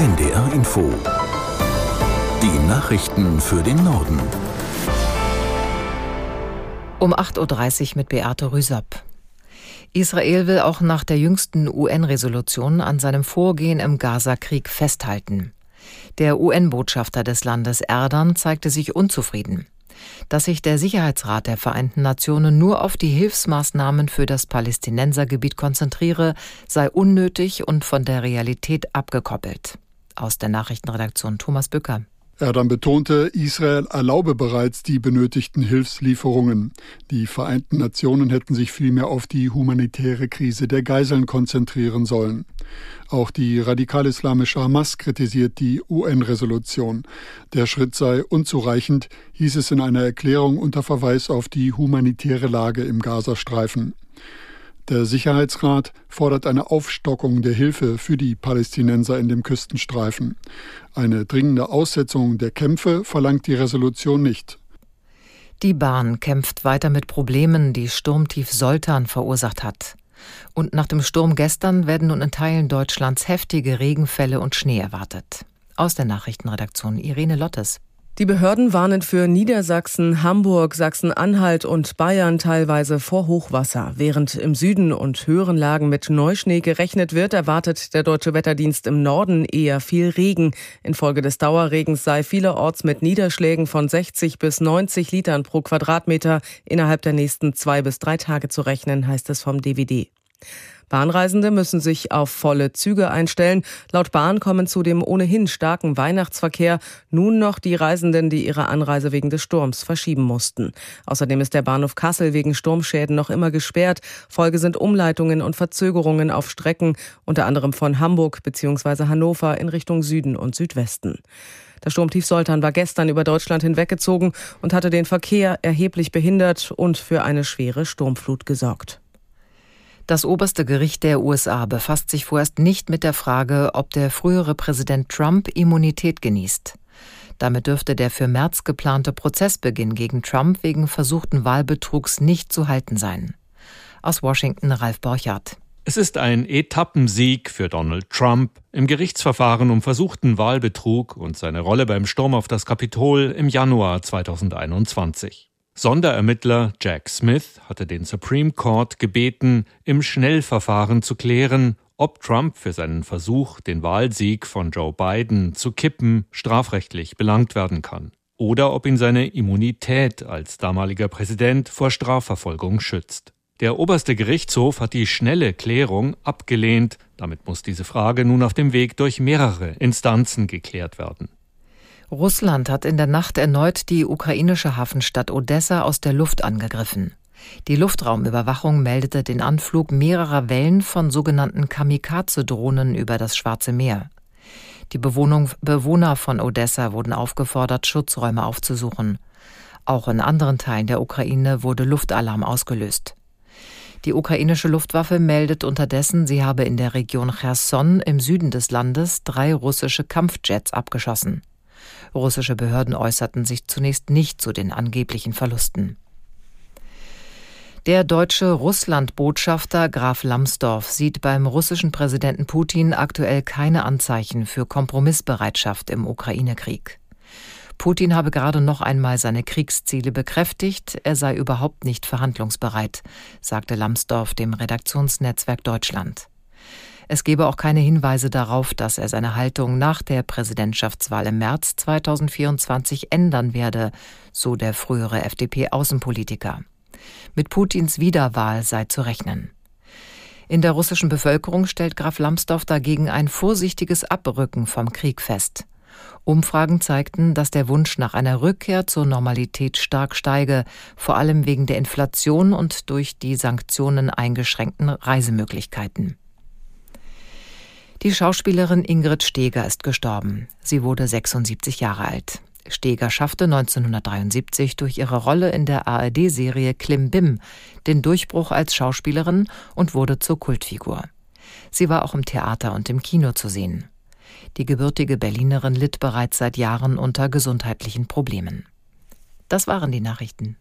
NDR Info. Die Nachrichten für den Norden. Um 8.30 Uhr mit Beate Rüsop. Israel will auch nach der jüngsten UN-Resolution an seinem Vorgehen im Gaza-Krieg festhalten. Der UN-Botschafter des Landes Erdan zeigte sich unzufrieden. Dass sich der Sicherheitsrat der Vereinten Nationen nur auf die Hilfsmaßnahmen für das Palästinensergebiet konzentriere, sei unnötig und von der Realität abgekoppelt. Aus der Nachrichtenredaktion Thomas Bücker. Erdogan betonte, Israel erlaube bereits die benötigten Hilfslieferungen. Die Vereinten Nationen hätten sich vielmehr auf die humanitäre Krise der Geiseln konzentrieren sollen. Auch die radikal-islamische Hamas kritisiert die UN-Resolution. Der Schritt sei unzureichend, hieß es in einer Erklärung unter Verweis auf die humanitäre Lage im Gazastreifen. Der Sicherheitsrat fordert eine Aufstockung der Hilfe für die Palästinenser in dem Küstenstreifen. Eine dringende Aussetzung der Kämpfe verlangt die Resolution nicht. Die Bahn kämpft weiter mit Problemen, die Sturmtief Soltan verursacht hat. Und nach dem Sturm gestern werden nun in Teilen Deutschlands heftige Regenfälle und Schnee erwartet. Aus der Nachrichtenredaktion Irene Lottes. Die Behörden warnen für Niedersachsen, Hamburg, Sachsen-Anhalt und Bayern teilweise vor Hochwasser. Während im Süden und höheren Lagen mit Neuschnee gerechnet wird, erwartet der Deutsche Wetterdienst im Norden eher viel Regen. Infolge des Dauerregens sei vielerorts mit Niederschlägen von 60 bis 90 Litern pro Quadratmeter innerhalb der nächsten zwei bis drei Tage zu rechnen, heißt es vom DWD. Bahnreisende müssen sich auf volle Züge einstellen. Laut Bahn kommen zu dem ohnehin starken Weihnachtsverkehr nun noch die Reisenden, die ihre Anreise wegen des Sturms verschieben mussten. Außerdem ist der Bahnhof Kassel wegen Sturmschäden noch immer gesperrt. Folge sind Umleitungen und Verzögerungen auf Strecken, unter anderem von Hamburg bzw. Hannover in Richtung Süden und Südwesten. Der Sturmtief Soltan war gestern über Deutschland hinweggezogen und hatte den Verkehr erheblich behindert und für eine schwere Sturmflut gesorgt. Das oberste Gericht der USA befasst sich vorerst nicht mit der Frage, ob der frühere Präsident Trump Immunität genießt. Damit dürfte der für März geplante Prozessbeginn gegen Trump wegen versuchten Wahlbetrugs nicht zu halten sein. Aus Washington Ralf Borchardt. Es ist ein Etappensieg für Donald Trump im Gerichtsverfahren um versuchten Wahlbetrug und seine Rolle beim Sturm auf das Kapitol im Januar 2021. Sonderermittler Jack Smith hatte den Supreme Court gebeten, im Schnellverfahren zu klären, ob Trump für seinen Versuch, den Wahlsieg von Joe Biden zu kippen, strafrechtlich belangt werden kann oder ob ihn seine Immunität als damaliger Präsident vor Strafverfolgung schützt. Der oberste Gerichtshof hat die schnelle Klärung abgelehnt, damit muss diese Frage nun auf dem Weg durch mehrere Instanzen geklärt werden. Russland hat in der Nacht erneut die ukrainische Hafenstadt Odessa aus der Luft angegriffen. Die Luftraumüberwachung meldete den Anflug mehrerer Wellen von sogenannten Kamikaze-Drohnen über das Schwarze Meer. Die Bewohnung, Bewohner von Odessa wurden aufgefordert, Schutzräume aufzusuchen. Auch in anderen Teilen der Ukraine wurde Luftalarm ausgelöst. Die ukrainische Luftwaffe meldet unterdessen, sie habe in der Region Cherson im Süden des Landes drei russische Kampfjets abgeschossen. Russische Behörden äußerten sich zunächst nicht zu den angeblichen Verlusten. Der deutsche Russland-Botschafter Graf Lambsdorff sieht beim russischen Präsidenten Putin aktuell keine Anzeichen für Kompromissbereitschaft im Ukraine-Krieg. Putin habe gerade noch einmal seine Kriegsziele bekräftigt, er sei überhaupt nicht verhandlungsbereit, sagte Lambsdorff dem Redaktionsnetzwerk Deutschland. Es gebe auch keine Hinweise darauf, dass er seine Haltung nach der Präsidentschaftswahl im März 2024 ändern werde, so der frühere FDP-Außenpolitiker. Mit Putins Wiederwahl sei zu rechnen. In der russischen Bevölkerung stellt Graf Lambsdorff dagegen ein vorsichtiges Abrücken vom Krieg fest. Umfragen zeigten, dass der Wunsch nach einer Rückkehr zur Normalität stark steige, vor allem wegen der Inflation und durch die Sanktionen eingeschränkten Reisemöglichkeiten. Die Schauspielerin Ingrid Steger ist gestorben. Sie wurde 76 Jahre alt. Steger schaffte 1973 durch ihre Rolle in der ARD-Serie Klim Bim den Durchbruch als Schauspielerin und wurde zur Kultfigur. Sie war auch im Theater und im Kino zu sehen. Die gebürtige Berlinerin litt bereits seit Jahren unter gesundheitlichen Problemen. Das waren die Nachrichten.